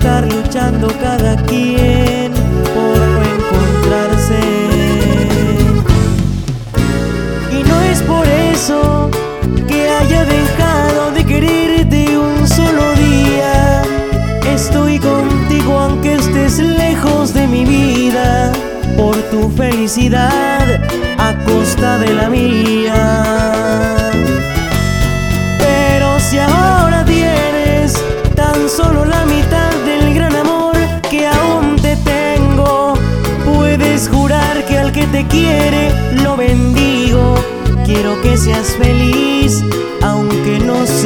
estar luchando cada quien por no encontrarse. Y no es por eso que haya dejado de quererte un solo día. Estoy contigo aunque estés lejos de mi vida, por tu felicidad a costa de la mía. Quiere lo bendigo. Quiero que seas feliz, aunque no sea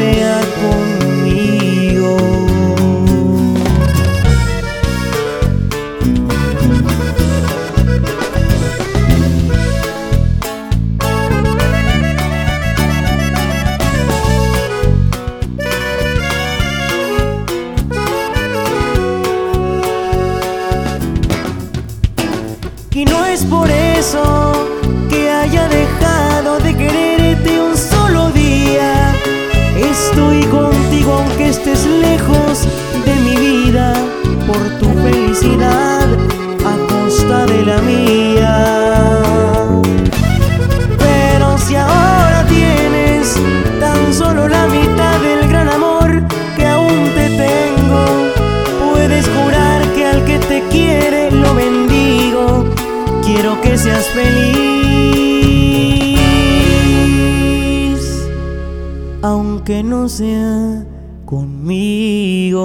Y no es por eso que haya dejado de quererte un solo día. Estoy contigo aunque estés lejos de mi vida, por tu felicidad Quiero que seas feliz, aunque no sea conmigo.